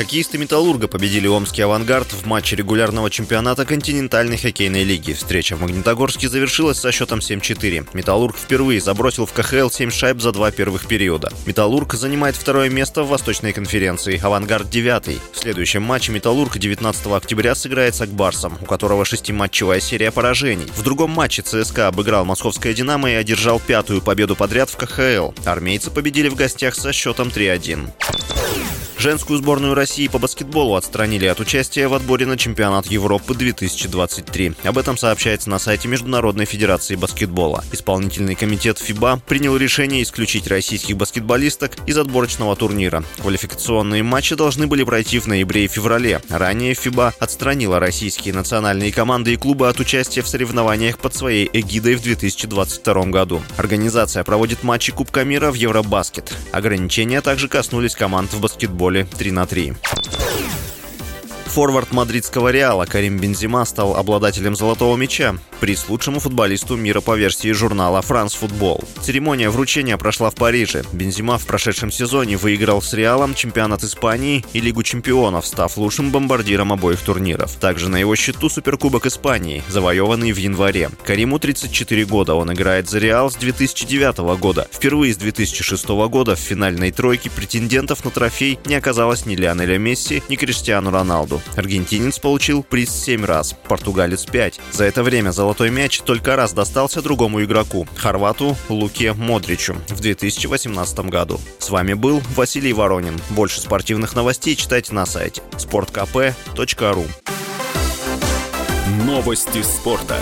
Хоккеисты «Металлурга» победили Омский «Авангард» в матче регулярного чемпионата континентальной хоккейной лиги. Встреча в Магнитогорске завершилась со счетом 7-4. «Металлург» впервые забросил в КХЛ 7 шайб за два первых периода. «Металлург» занимает второе место в Восточной конференции, «Авангард» — девятый. В следующем матче «Металлург» 19 октября сыграет с «Акбарсом», у которого шестиматчевая серия поражений. В другом матче ЦСКА обыграл московское «Динамо» и одержал пятую победу подряд в КХЛ. Армейцы победили в гостях со счетом 3-1. Женскую сборную России по баскетболу отстранили от участия в отборе на чемпионат Европы 2023. Об этом сообщается на сайте Международной Федерации баскетбола. Исполнительный комитет ФИБА принял решение исключить российских баскетболисток из отборочного турнира. Квалификационные матчи должны были пройти в ноябре и феврале. Ранее ФИБА отстранила российские национальные команды и клубы от участия в соревнованиях под своей эгидой в 2022 году. Организация проводит матчи Кубка мира в Евробаскет. Ограничения также коснулись команд в баскетболе футболе 3 на 3. Форвард мадридского Реала Карим Бензима стал обладателем золотого мяча, приз лучшему футболисту мира по версии журнала «Франс Футбол». Церемония вручения прошла в Париже. Бензима в прошедшем сезоне выиграл с Реалом чемпионат Испании и Лигу чемпионов, став лучшим бомбардиром обоих турниров. Также на его счету Суперкубок Испании, завоеванный в январе. Кариму 34 года, он играет за Реал с 2009 года. Впервые с 2006 года в финальной тройке претендентов на трофей не оказалось ни Лионеля Месси, ни Криштиану Роналду. Аргентинец получил приз 7 раз, португалец 5. За это время золотой мяч только раз достался другому игроку – хорвату Луке Модричу в 2018 году. С вами был Василий Воронин. Больше спортивных новостей читайте на сайте sportkp.ru Новости спорта.